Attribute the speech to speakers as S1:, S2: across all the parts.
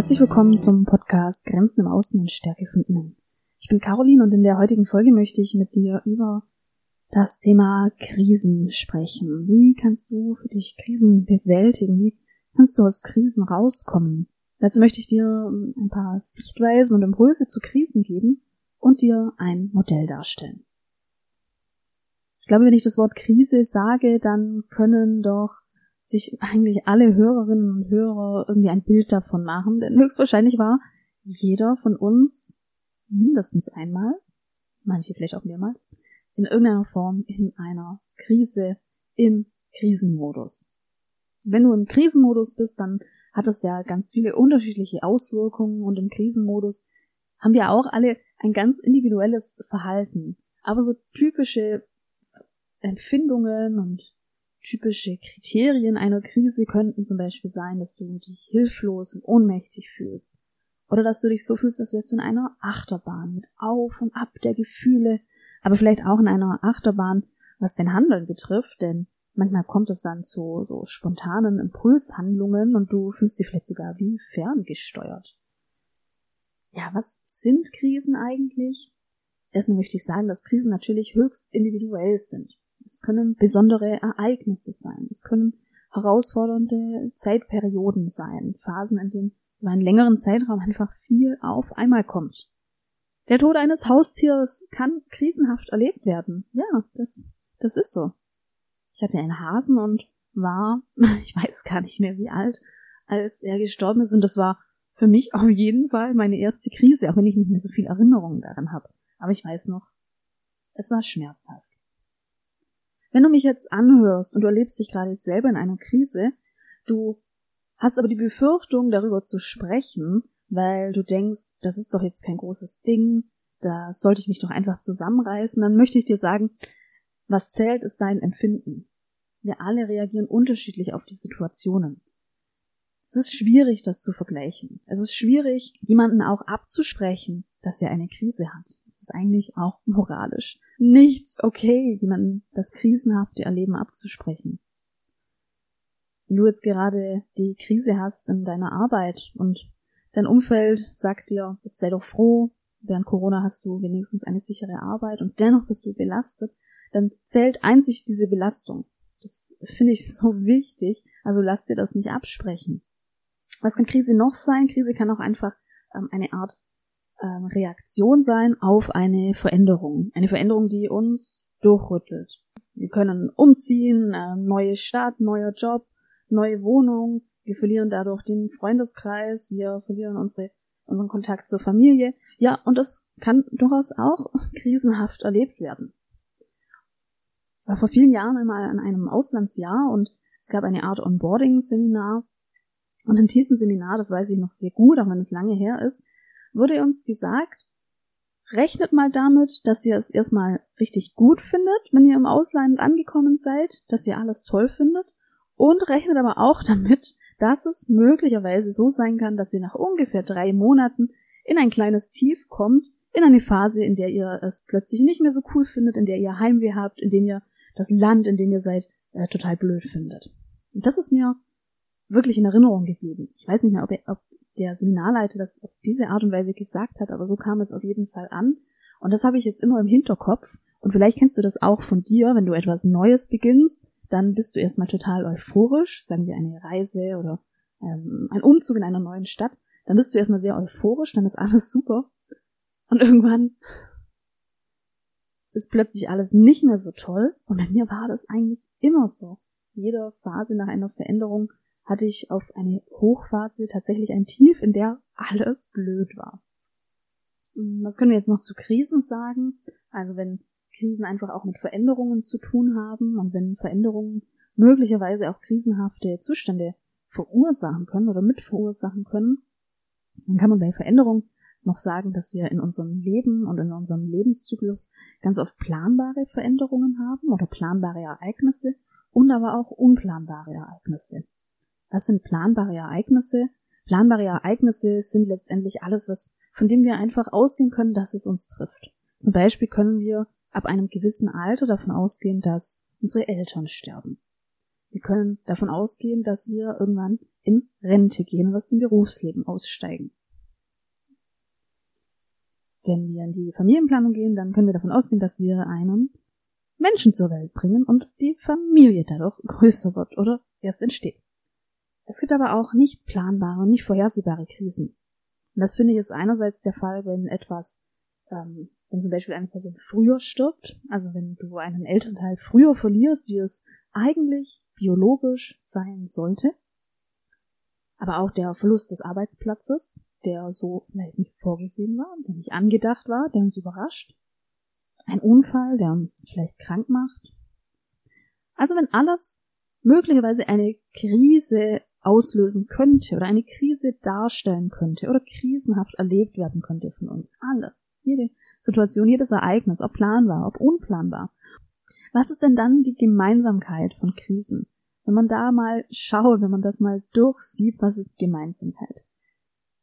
S1: Herzlich willkommen zum Podcast Grenzen im Außen und Stärke von innen. Ich bin Caroline und in der heutigen Folge möchte ich mit dir über das Thema Krisen sprechen. Wie kannst du für dich Krisen bewältigen? Wie kannst du aus Krisen rauskommen? Dazu möchte ich dir ein paar Sichtweisen und Impulse zu Krisen geben und dir ein Modell darstellen. Ich glaube, wenn ich das Wort Krise sage, dann können doch sich eigentlich alle Hörerinnen und Hörer irgendwie ein Bild davon machen, denn höchstwahrscheinlich war jeder von uns mindestens einmal, manche vielleicht auch mehrmals, in irgendeiner Form in einer Krise, im Krisenmodus. Wenn du im Krisenmodus bist, dann hat es ja ganz viele unterschiedliche Auswirkungen und im Krisenmodus haben wir auch alle ein ganz individuelles Verhalten. Aber so typische Empfindungen und typische Kriterien einer Krise könnten zum Beispiel sein, dass du dich hilflos und ohnmächtig fühlst. Oder dass du dich so fühlst, als wärst du in einer Achterbahn mit Auf und Ab der Gefühle, aber vielleicht auch in einer Achterbahn, was den Handeln betrifft, denn manchmal kommt es dann zu so spontanen Impulshandlungen und du fühlst dich vielleicht sogar wie ferngesteuert. Ja, was sind Krisen eigentlich? Erstmal möchte ich sagen, dass Krisen natürlich höchst individuell sind. Es können besondere Ereignisse sein. Es können herausfordernde Zeitperioden sein. Phasen, in denen über einen längeren Zeitraum einfach viel auf einmal kommt. Der Tod eines Haustiers kann krisenhaft erlebt werden. Ja, das, das ist so. Ich hatte einen Hasen und war, ich weiß gar nicht mehr wie alt, als er gestorben ist und das war für mich auf jeden Fall meine erste Krise, auch wenn ich nicht mehr so viel Erinnerungen daran habe. Aber ich weiß noch, es war schmerzhaft. Wenn du mich jetzt anhörst und du erlebst dich gerade selber in einer Krise, du hast aber die Befürchtung, darüber zu sprechen, weil du denkst, das ist doch jetzt kein großes Ding, da sollte ich mich doch einfach zusammenreißen, dann möchte ich dir sagen, was zählt, ist dein Empfinden. Wir alle reagieren unterschiedlich auf die Situationen. Es ist schwierig, das zu vergleichen. Es ist schwierig, jemanden auch abzusprechen, dass er eine Krise hat. Es ist eigentlich auch moralisch nicht okay, jemanden das krisenhafte Erleben abzusprechen. Wenn du jetzt gerade die Krise hast in deiner Arbeit und dein Umfeld sagt dir, jetzt sei doch froh, während Corona hast du wenigstens eine sichere Arbeit und dennoch bist du belastet, dann zählt einzig diese Belastung. Das finde ich so wichtig, also lass dir das nicht absprechen. Was kann Krise noch sein? Krise kann auch einfach ähm, eine Art ähm, Reaktion sein auf eine Veränderung. Eine Veränderung, die uns durchrüttelt. Wir können umziehen, äh, neue Stadt, neuer Job, neue Wohnung. Wir verlieren dadurch den Freundeskreis. Wir verlieren unsere, unseren Kontakt zur Familie. Ja, und das kann durchaus auch krisenhaft erlebt werden. War vor vielen Jahren einmal an einem Auslandsjahr und es gab eine Art Onboarding-Seminar. Und in diesem Seminar, das weiß ich noch sehr gut, auch wenn es lange her ist, wurde uns gesagt, rechnet mal damit, dass ihr es erstmal richtig gut findet, wenn ihr im Ausland angekommen seid, dass ihr alles toll findet und rechnet aber auch damit, dass es möglicherweise so sein kann, dass ihr nach ungefähr drei Monaten in ein kleines Tief kommt, in eine Phase, in der ihr es plötzlich nicht mehr so cool findet, in der ihr Heimweh habt, in dem ihr das Land, in dem ihr seid, äh, total blöd findet. Und das ist mir wirklich in Erinnerung geblieben. Ich weiß nicht mehr, ob, ihr, ob der Seminarleiter das auf diese Art und Weise gesagt hat, aber so kam es auf jeden Fall an. Und das habe ich jetzt immer im Hinterkopf. Und vielleicht kennst du das auch von dir, wenn du etwas Neues beginnst, dann bist du erstmal total euphorisch, sagen wir eine Reise oder ähm, ein Umzug in einer neuen Stadt. Dann bist du erstmal sehr euphorisch, dann ist alles super. Und irgendwann ist plötzlich alles nicht mehr so toll. Und bei mir war das eigentlich immer so. Jede Phase nach einer Veränderung hatte ich auf eine Hochphase tatsächlich ein Tief, in der alles blöd war. Hm, was können wir jetzt noch zu Krisen sagen? Also wenn Krisen einfach auch mit Veränderungen zu tun haben und wenn Veränderungen möglicherweise auch krisenhafte Zustände verursachen können oder mit verursachen können, dann kann man bei Veränderung noch sagen, dass wir in unserem Leben und in unserem Lebenszyklus ganz oft planbare Veränderungen haben oder planbare Ereignisse und aber auch unplanbare Ereignisse. Was sind planbare Ereignisse? Planbare Ereignisse sind letztendlich alles, was, von dem wir einfach ausgehen können, dass es uns trifft. Zum Beispiel können wir ab einem gewissen Alter davon ausgehen, dass unsere Eltern sterben. Wir können davon ausgehen, dass wir irgendwann in Rente gehen und aus dem Berufsleben aussteigen. Wenn wir in die Familienplanung gehen, dann können wir davon ausgehen, dass wir einen Menschen zur Welt bringen und die Familie dadurch größer wird oder erst entsteht. Es gibt aber auch nicht planbare und nicht vorhersehbare Krisen. Und das finde ich ist einerseits der Fall, wenn etwas, ähm, wenn zum Beispiel eine Person früher stirbt, also wenn du einen Elternteil früher verlierst, wie es eigentlich biologisch sein sollte, aber auch der Verlust des Arbeitsplatzes, der so vielleicht nicht vorgesehen war, der nicht angedacht war, der uns überrascht, ein Unfall, der uns vielleicht krank macht. Also wenn alles möglicherweise eine Krise auslösen könnte oder eine Krise darstellen könnte oder krisenhaft erlebt werden könnte von uns. Alles. Jede Situation, jedes Ereignis, ob planbar, ob unplanbar. Was ist denn dann die Gemeinsamkeit von Krisen? Wenn man da mal schaut, wenn man das mal durchsieht, was ist Gemeinsamkeit?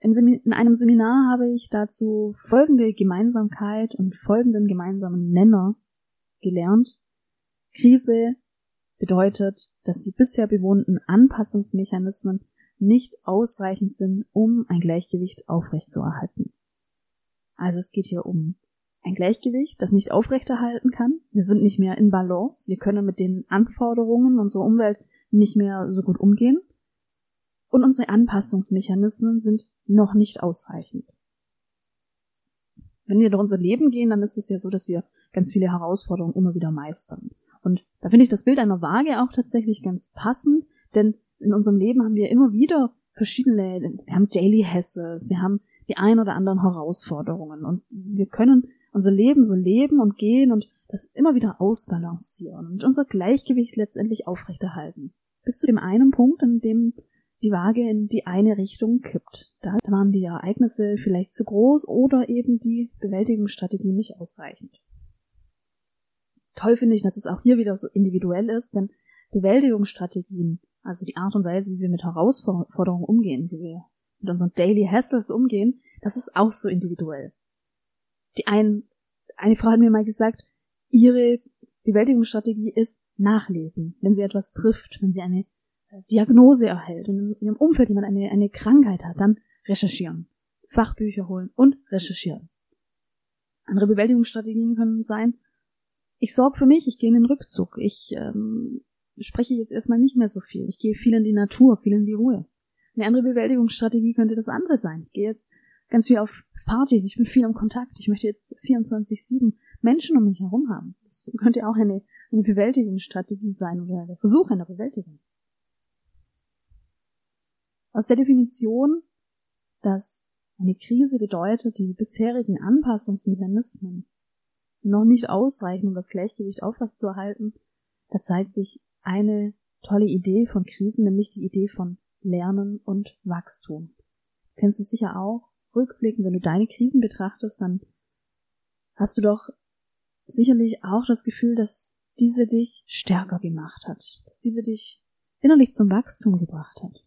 S1: In einem Seminar habe ich dazu folgende Gemeinsamkeit und folgenden gemeinsamen Nenner gelernt. Krise bedeutet, dass die bisher bewohnten Anpassungsmechanismen nicht ausreichend sind, um ein Gleichgewicht aufrechtzuerhalten. Also es geht hier um ein Gleichgewicht, das nicht aufrechterhalten kann. Wir sind nicht mehr in Balance. Wir können mit den Anforderungen unserer Umwelt nicht mehr so gut umgehen. Und unsere Anpassungsmechanismen sind noch nicht ausreichend. Wenn wir durch unser Leben gehen, dann ist es ja so, dass wir ganz viele Herausforderungen immer wieder meistern. Und da finde ich das Bild einer Waage auch tatsächlich ganz passend, denn in unserem Leben haben wir immer wieder verschiedene, wir haben Daily Hassles, wir haben die ein oder anderen Herausforderungen und wir können unser Leben so leben und gehen und das immer wieder ausbalancieren und unser Gleichgewicht letztendlich aufrechterhalten. Bis zu dem einen Punkt, an dem die Waage in die eine Richtung kippt. Da waren die Ereignisse vielleicht zu groß oder eben die Bewältigungsstrategie nicht ausreichend. Toll finde ich, dass es auch hier wieder so individuell ist, denn Bewältigungsstrategien, also die Art und Weise, wie wir mit Herausforderungen umgehen, wie wir mit unseren Daily Hassles umgehen, das ist auch so individuell. Die ein, eine Frau hat mir mal gesagt, ihre Bewältigungsstrategie ist nachlesen, wenn sie etwas trifft, wenn sie eine äh, Diagnose erhält und in ihrem Umfeld jemand eine, eine Krankheit hat, dann recherchieren, Fachbücher holen und recherchieren. Andere Bewältigungsstrategien können sein, ich sorge für mich, ich gehe in den Rückzug, ich ähm, spreche jetzt erstmal nicht mehr so viel, ich gehe viel in die Natur, viel in die Ruhe. Eine andere Bewältigungsstrategie könnte das andere sein. Ich gehe jetzt ganz viel auf Partys, ich bin viel im Kontakt, ich möchte jetzt 24-7 Menschen um mich herum haben. Das könnte auch eine, eine Bewältigungsstrategie sein oder der Versuch einer Bewältigung. Aus der Definition, dass eine Krise bedeutet, die bisherigen Anpassungsmechanismen sind noch nicht ausreichend, um das Gleichgewicht aufrechtzuerhalten. Da zeigt sich eine tolle Idee von Krisen, nämlich die Idee von Lernen und Wachstum. Du kennst es sicher auch. Rückblicken, wenn du deine Krisen betrachtest, dann hast du doch sicherlich auch das Gefühl, dass diese dich stärker gemacht hat, dass diese dich innerlich zum Wachstum gebracht hat.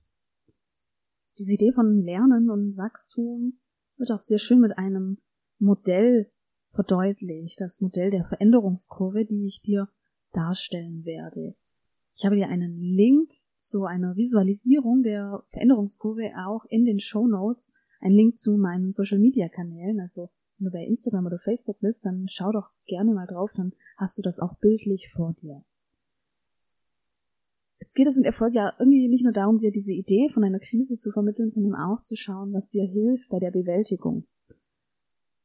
S1: Diese Idee von Lernen und Wachstum wird auch sehr schön mit einem Modell verdeutlicht, das Modell der Veränderungskurve, die ich dir darstellen werde. Ich habe dir einen Link zu einer Visualisierung der Veränderungskurve auch in den Show Notes, ein Link zu meinen Social Media Kanälen, also wenn du bei Instagram oder Facebook bist, dann schau doch gerne mal drauf, dann hast du das auch bildlich vor dir. Jetzt geht es in der Folge ja irgendwie nicht nur darum, dir diese Idee von einer Krise zu vermitteln, sondern auch zu schauen, was dir hilft bei der Bewältigung.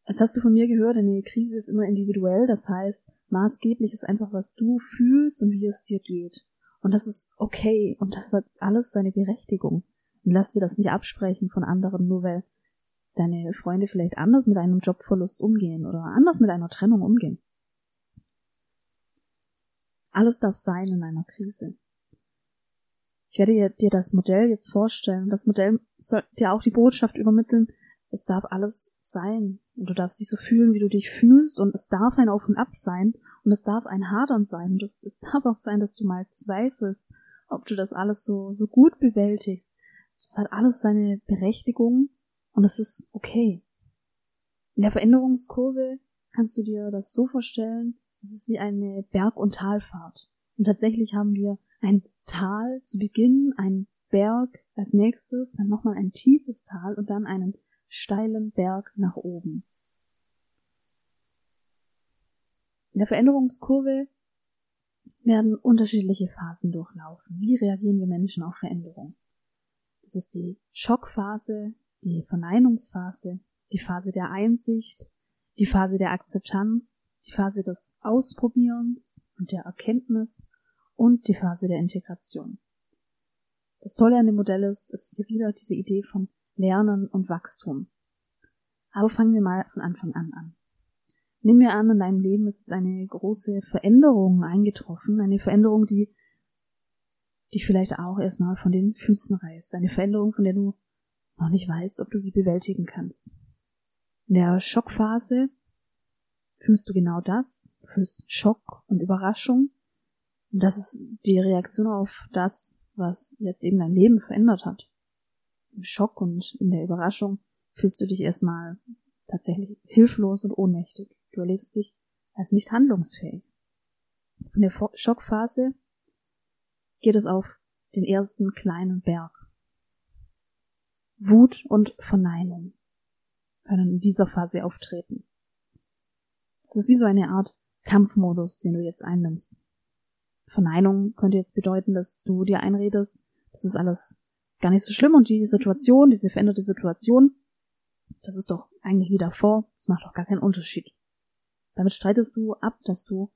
S1: Als hast du von mir gehört, eine Krise ist immer individuell, das heißt, maßgeblich ist einfach, was du fühlst und wie es dir geht. Und das ist okay und das hat alles seine Berechtigung. Und lass dir das nicht absprechen von anderen, nur weil deine Freunde vielleicht anders mit einem Jobverlust umgehen oder anders mit einer Trennung umgehen. Alles darf sein in einer Krise. Ich werde dir das Modell jetzt vorstellen. Das Modell soll dir auch die Botschaft übermitteln, es darf alles sein. Und du darfst dich so fühlen, wie du dich fühlst. Und es darf ein Auf und Ab sein. Und es darf ein Hadern sein. Und es, es darf auch sein, dass du mal zweifelst, ob du das alles so, so gut bewältigst. Das hat alles seine Berechtigung. Und es ist okay. In der Veränderungskurve kannst du dir das so vorstellen, es ist wie eine Berg- und Talfahrt. Und tatsächlich haben wir ein Tal zu Beginn, ein Berg als nächstes, dann nochmal ein tiefes Tal und dann einen steilen Berg nach oben. In der Veränderungskurve werden unterschiedliche Phasen durchlaufen. Wie reagieren wir Menschen auf Veränderung? Das ist die Schockphase, die Verneinungsphase, die Phase der Einsicht, die Phase der Akzeptanz, die Phase des Ausprobierens und der Erkenntnis und die Phase der Integration. Das Tolle an dem Modell ist, ist hier wieder diese Idee von Lernen und Wachstum. Aber fangen wir mal von Anfang an an. Nehmen wir an, in deinem Leben ist jetzt eine große Veränderung eingetroffen, eine Veränderung, die dich vielleicht auch erstmal von den Füßen reißt, eine Veränderung, von der du noch nicht weißt, ob du sie bewältigen kannst. In der Schockphase fühlst du genau das, du fühlst Schock und Überraschung. Und das ist die Reaktion auf das, was jetzt eben dein Leben verändert hat. Schock und in der Überraschung fühlst du dich erstmal tatsächlich hilflos und ohnmächtig. Du erlebst dich als nicht handlungsfähig. In der Schockphase geht es auf den ersten kleinen Berg. Wut und Verneinung können in dieser Phase auftreten. Das ist wie so eine Art Kampfmodus, den du jetzt einnimmst. Verneinung könnte jetzt bedeuten, dass du dir einredest, das ist alles gar nicht so schlimm und die Situation, diese veränderte Situation, das ist doch eigentlich wie davor, das macht doch gar keinen Unterschied. Damit streitest du ab, dass du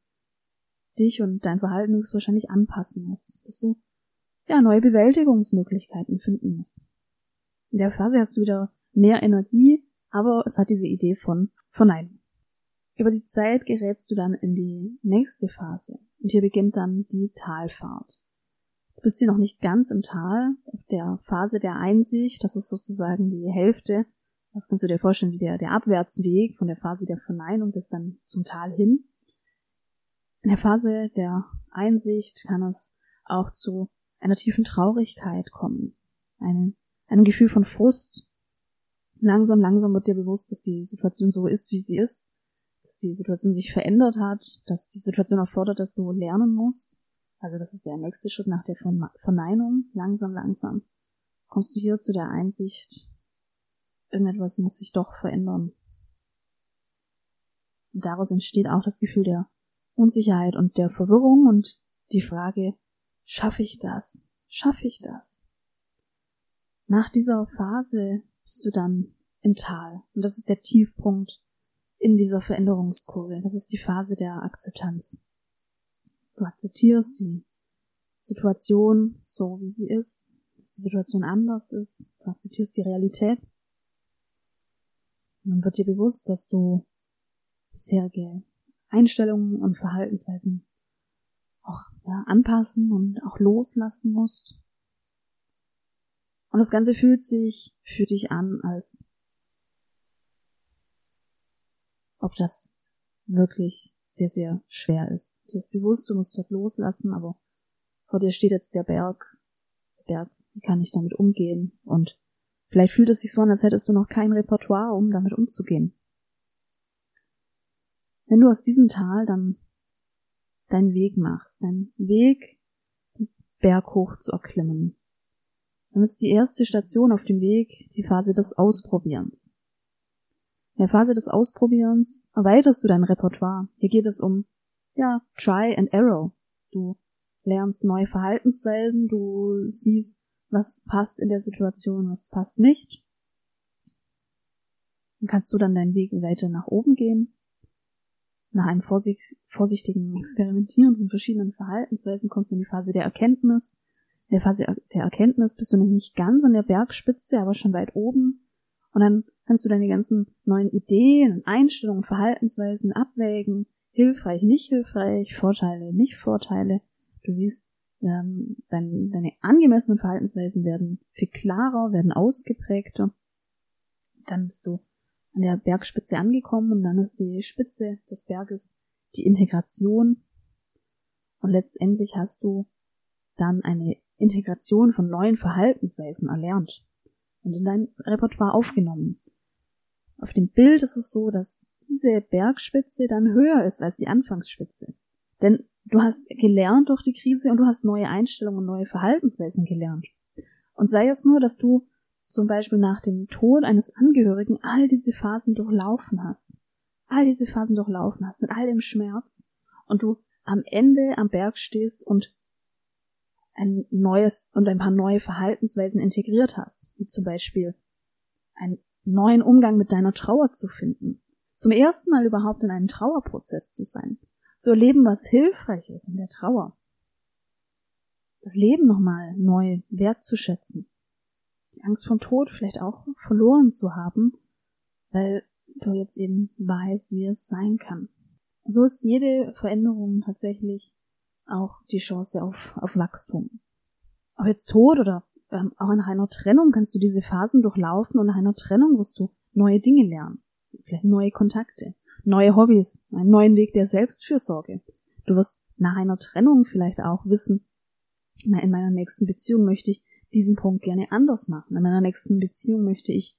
S1: dich und dein Verhalten höchstwahrscheinlich anpassen musst, dass du ja neue Bewältigungsmöglichkeiten finden musst. In der Phase hast du wieder mehr Energie, aber es hat diese Idee von Verneinung. Über die Zeit gerätst du dann in die nächste Phase und hier beginnt dann die Talfahrt. Du bist hier noch nicht ganz im Tal, auf der Phase der Einsicht, das ist sozusagen die Hälfte das kannst du dir vorstellen, wie der, der Abwärtsweg von der Phase der Verneinung bis dann zum Tal hin. In der Phase der Einsicht kann es auch zu einer tiefen Traurigkeit kommen, einem, einem Gefühl von Frust. Langsam, langsam wird dir bewusst, dass die Situation so ist, wie sie ist, dass die Situation sich verändert hat, dass die Situation erfordert, dass du lernen musst. Also das ist der nächste Schritt nach der Verneinung. Langsam, langsam kommst du hier zu der Einsicht, irgendetwas muss sich doch verändern. Und daraus entsteht auch das Gefühl der Unsicherheit und der Verwirrung und die Frage, schaffe ich das? Schaffe ich das? Nach dieser Phase bist du dann im Tal. Und das ist der Tiefpunkt in dieser Veränderungskurve. Das ist die Phase der Akzeptanz. Du akzeptierst die Situation so, wie sie ist, dass die Situation anders ist. Du akzeptierst die Realität und dann wird dir bewusst, dass du bisherige Einstellungen und Verhaltensweisen auch ja, anpassen und auch loslassen musst. Und das Ganze fühlt sich für dich an, als ob das wirklich sehr, sehr schwer ist. Dir ist bewusst, du musst was loslassen, aber vor dir steht jetzt der Berg. Der Berg, wie kann ich damit umgehen? Und Vielleicht fühlt es sich so an, als hättest du noch kein Repertoire, um damit umzugehen. Wenn du aus diesem Tal dann deinen Weg machst, deinen Weg den Berg hoch zu erklimmen, dann ist die erste Station auf dem Weg die Phase des Ausprobierens. In der Phase des Ausprobierens erweiterst du dein Repertoire. Hier geht es um, ja, Try and Error. Du lernst neue Verhaltensweisen, du siehst was passt in der Situation, was passt nicht. Dann kannst du dann deinen Weg weiter nach oben gehen. Nach einem vorsichtigen Experimentieren von verschiedenen Verhaltensweisen kommst du in die Phase der Erkenntnis. In der Phase der Erkenntnis bist du nämlich nicht ganz an der Bergspitze, aber schon weit oben. Und dann kannst du deine ganzen neuen Ideen, Einstellungen, Verhaltensweisen abwägen. Hilfreich, nicht hilfreich, Vorteile, nicht Vorteile. Du siehst, ähm, dein, deine angemessenen Verhaltensweisen werden viel klarer, werden ausgeprägter. Dann bist du an der Bergspitze angekommen und dann ist die Spitze des Berges die Integration. Und letztendlich hast du dann eine Integration von neuen Verhaltensweisen erlernt und in dein Repertoire aufgenommen. Auf dem Bild ist es so, dass diese Bergspitze dann höher ist als die Anfangsspitze. Denn Du hast gelernt durch die Krise und du hast neue Einstellungen und neue Verhaltensweisen gelernt. Und sei es nur, dass du zum Beispiel nach dem Tod eines Angehörigen all diese Phasen durchlaufen hast. All diese Phasen durchlaufen hast mit all dem Schmerz und du am Ende am Berg stehst und ein neues und ein paar neue Verhaltensweisen integriert hast, wie zum Beispiel einen neuen Umgang mit deiner Trauer zu finden, zum ersten Mal überhaupt in einem Trauerprozess zu sein, zu erleben, was hilfreich ist in der Trauer, das Leben nochmal neu wertzuschätzen, die Angst vom Tod vielleicht auch verloren zu haben, weil du jetzt eben weißt, wie es sein kann. So ist jede Veränderung tatsächlich auch die Chance auf, auf Wachstum. Ob jetzt Tod oder ähm, auch nach einer Trennung kannst du diese Phasen durchlaufen und nach einer Trennung wirst du neue Dinge lernen. Vielleicht neue Kontakte, neue Hobbys, einen neuen Weg der Selbstfürsorge. Du wirst nach einer Trennung vielleicht auch wissen, na, in meiner nächsten Beziehung möchte ich diesen Punkt gerne anders machen. In meiner nächsten Beziehung möchte ich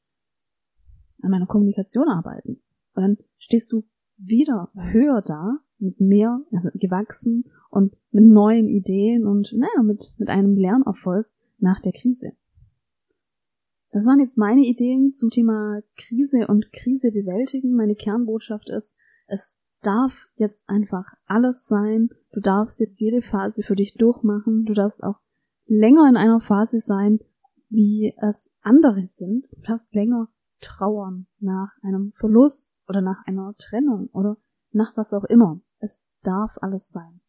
S1: an meiner Kommunikation arbeiten. Und dann stehst du wieder höher da, mit mehr, also gewachsen und mit neuen Ideen und naja, mit, mit einem Lernerfolg nach der Krise. Das waren jetzt meine Ideen zum Thema Krise und Krise bewältigen. Meine Kernbotschaft ist, es darf jetzt einfach alles sein. Du darfst jetzt jede Phase für dich durchmachen. Du darfst auch länger in einer Phase sein, wie es andere sind. Du darfst länger trauern nach einem Verlust oder nach einer Trennung oder nach was auch immer. Es darf alles sein.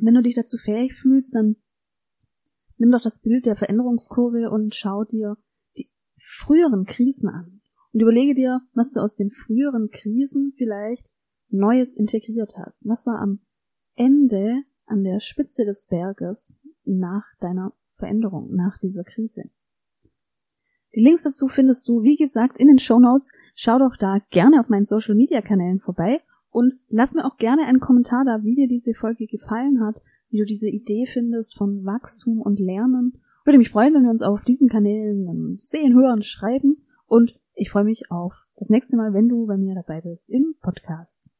S1: Wenn du dich dazu fähig fühlst, dann nimm doch das Bild der Veränderungskurve und schau dir die früheren Krisen an und überlege dir, was du aus den früheren Krisen vielleicht Neues integriert hast. Was war am Ende an der Spitze des Berges nach deiner Veränderung, nach dieser Krise? Die Links dazu findest du, wie gesagt, in den Show Notes. Schau doch da gerne auf meinen Social Media Kanälen vorbei und lass mir auch gerne einen Kommentar da, wie dir diese Folge gefallen hat, wie du diese Idee findest von Wachstum und Lernen. Würde mich freuen, wenn wir uns auf diesen Kanälen ähm, sehen, hören, schreiben und ich freue mich auf das nächste Mal, wenn du bei mir dabei bist im Podcast.